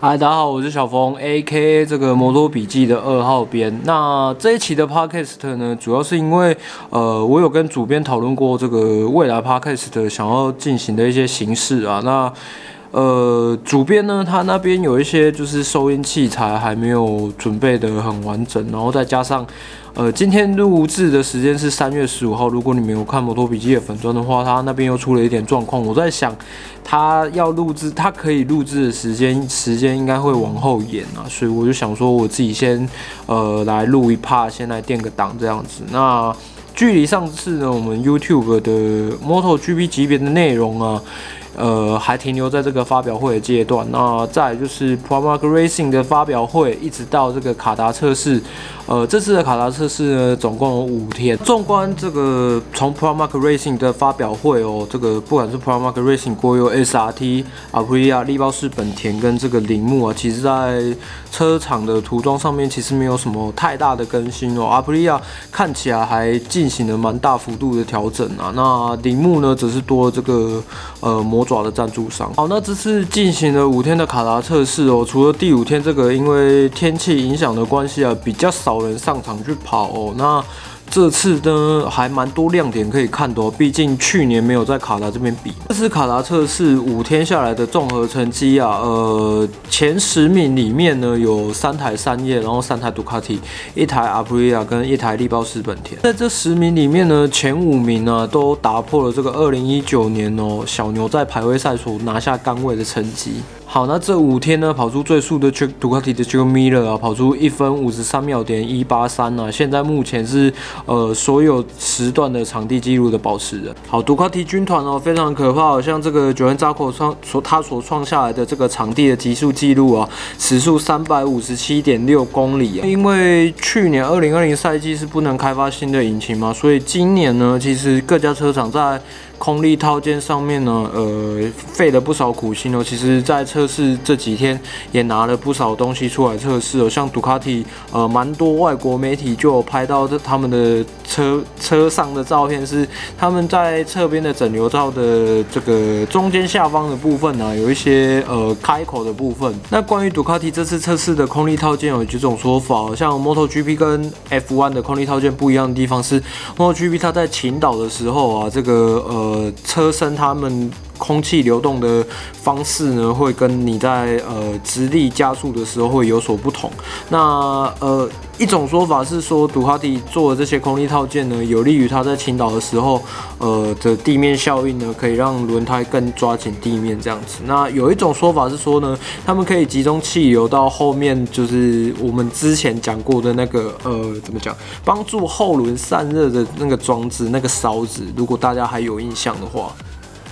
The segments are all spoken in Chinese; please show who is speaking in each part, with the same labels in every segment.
Speaker 1: 嗨，大家好，我是小峰，A.K.A 这个摩托笔记的二号编。那这一期的 Podcast 呢，主要是因为呃，我有跟主编讨论过这个未来 Podcast 想要进行的一些形式啊。那呃，主编呢，他那边有一些就是收音器材还没有准备的很完整，然后再加上。呃，今天录制的时间是三月十五号。如果你没有看摩托笔记的粉砖的话，他那边又出了一点状况。我在想，他要录制，他可以录制的时间，时间应该会往后延啊。所以我就想说，我自己先呃来录一 part，先来垫个档这样子。那距离上次呢，我们 YouTube 的 MotoGP 级别的内容啊。呃，还停留在这个发表会的阶段。那再就是 Pramac Racing 的发表会，一直到这个卡达测试。呃，这次的卡达测试呢，总共有五天。纵观这个从 Pramac Racing 的发表会哦，这个不管是 Pramac Racing 国有 SRT、阿普利亚、力包氏本田跟这个铃木啊，其实在车厂的涂装上面其实没有什么太大的更新哦。阿普利亚看起来还进行了蛮大幅度的调整啊。那铃木呢，则是多了这个呃模。抓的赞助商。好，那这次进行了五天的卡达测试哦，除了第五天这个因为天气影响的关系啊，比较少人上场去跑哦，那。这次呢还蛮多亮点可以看的哦，毕竟去年没有在卡达这边比。这次卡达测试五天下来的综合成绩啊，呃，前十名里面呢有三台三叶，然后三台杜卡迪，一台阿普利亚跟一台力包氏本田。在这十名里面呢，前五名呢都打破了这个二零一九年哦小牛在排位赛所拿下杆位的成绩。好，那这五天呢，跑出最速的杜卡迪的 Jack Miller 啊，跑出一分五十三秒点一八三啊，现在目前是呃所有时段的场地记录的保持人。好，杜卡迪军团哦，非常可怕，像这个 Johann Zarco 创所他所创下来的这个场地的极速记录啊，时速三百五十七点六公里啊。因为去年二零二零赛季是不能开发新的引擎嘛，所以今年呢，其实各家车厂在空力套件上面呢，呃，费了不少苦心哦。其实，在测试这几天也拿了不少东西出来测试哦。像杜卡迪，呃，蛮多外国媒体就有拍到这他们的车车上的照片，是他们在侧边的整流罩的这个中间下方的部分呢，有一些呃开口的部分。那关于杜卡迪这次测试的空力套件有几种说法，像 MotoGP 跟 F1 的空力套件不一样的地方是，MotoGP 它在倾倒的时候啊，这个呃。呃，车身他们空气流动的方式呢，会跟你在呃直立加速的时候会有所不同。那呃一种说法是说，杜哈迪做的这些空力套件呢，有利于它在倾倒的时候，呃的地面效应呢，可以让轮胎更抓紧地面这样子。那有一种说法是说呢，他们可以集中气流到后面，就是我们之前讲过的那个呃怎么讲，帮助后轮散热的那个装置，那个勺子。如果大家还有印象的话。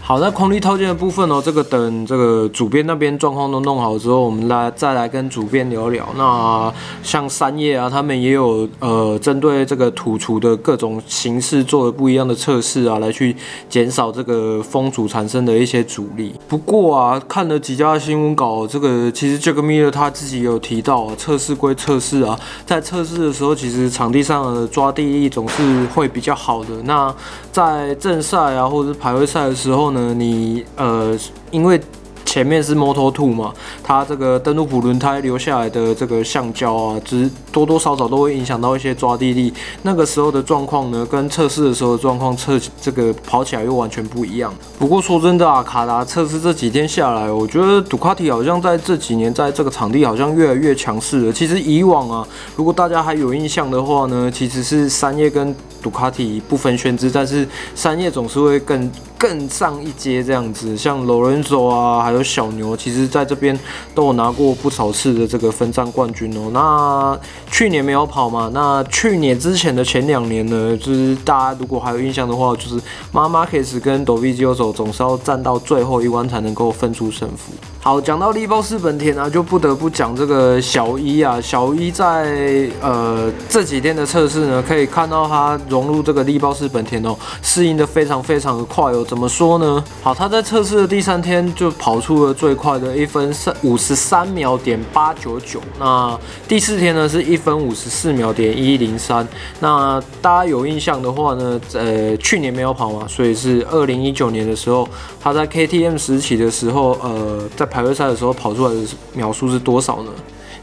Speaker 1: 好，那空力套件的部分哦，这个等这个主编那边状况都弄好之后，我们来再来跟主编聊聊。那像三叶啊，他们也有呃针对这个土厨的各种形式做了不一样的测试啊，来去减少这个风阻产生的一些阻力。不过啊，看了几家新闻稿，这个其实 Jack Miller 他自己有提到，测试归测试啊，在测试的时候，其实场地上的抓地力总是会比较好的。那在正赛啊，或者是排位赛的时候呢，呃，你呃，因为前面是 Moto2 嘛，它这个登陆普轮胎留下来的这个橡胶啊，只多多少少都会影响到一些抓地力。那个时候的状况呢，跟测试的时候的状况测这个跑起来又完全不一样。不过说真的啊，卡达测试这几天下来，我觉得杜卡迪好像在这几年在这个场地好像越来越强势了。其实以往啊，如果大家还有印象的话呢，其实是三叶跟卡迪不分轩輊，但是三叶总是会更更上一阶这样子。像 lorio 啊，还有小牛，其实在这边都有拿过不少次的这个分站冠军哦。那去年没有跑嘛？那去年之前的前两年呢，就是大家如果还有印象的话，就是 m a r k e s 跟 d o v i z i o 总是要站到最后一关才能够分出胜负。好，讲到力包氏本田啊，就不得不讲这个小一啊。小一在呃这几天的测试呢，可以看到它融入这个力包氏本田哦，适应的非常非常的快哦。怎么说呢？好，它在测试的第三天就跑出了最快的一分三五十三秒点八九九。那第四天呢是一分五十四秒点一零三。那大家有印象的话呢，呃，去年没有跑嘛，所以是二零一九年的时候，他在 KTM 时期的时候，呃，在排位赛的时候跑出来的秒数是多少呢？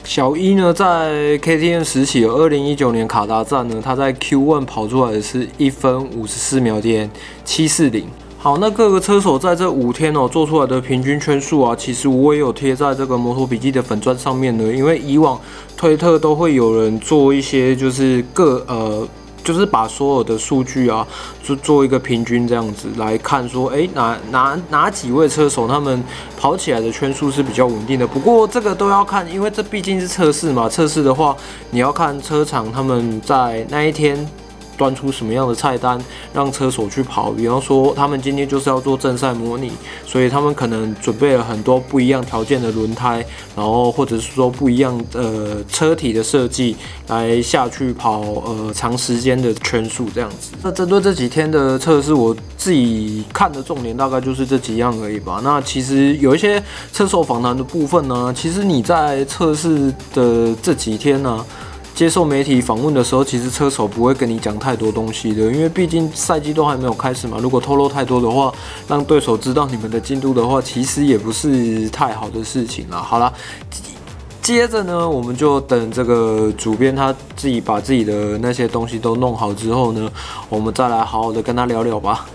Speaker 1: 小一呢，在 KTM 时期二零一九年卡达站呢，他在 Q1 跑出来的是一分五十四秒点七四零。好，那各个车手在这五天哦做出来的平均圈数啊，其实我也有贴在这个摩托笔记的粉专上面的，因为以往推特都会有人做一些就是各呃。就是把所有的数据啊，就做一个平均这样子来看，说，诶，哪哪哪几位车手他们跑起来的圈数是比较稳定的。不过这个都要看，因为这毕竟是测试嘛。测试的话，你要看车厂他们在那一天。端出什么样的菜单让车手去跑？比方说，他们今天就是要做正赛模拟，所以他们可能准备了很多不一样条件的轮胎，然后或者是说不一样的车体的设计来下去跑呃长时间的圈数这样子。那针对这几天的测试，我自己看的重点大概就是这几样而已吧。那其实有一些车手访谈的部分呢，其实你在测试的这几天呢。接受媒体访问的时候，其实车手不会跟你讲太多东西的，因为毕竟赛季都还没有开始嘛。如果透露太多的话，让对手知道你们的进度的话，其实也不是太好的事情啦。好啦，接着呢，我们就等这个主编他自己把自己的那些东西都弄好之后呢，我们再来好好的跟他聊聊吧。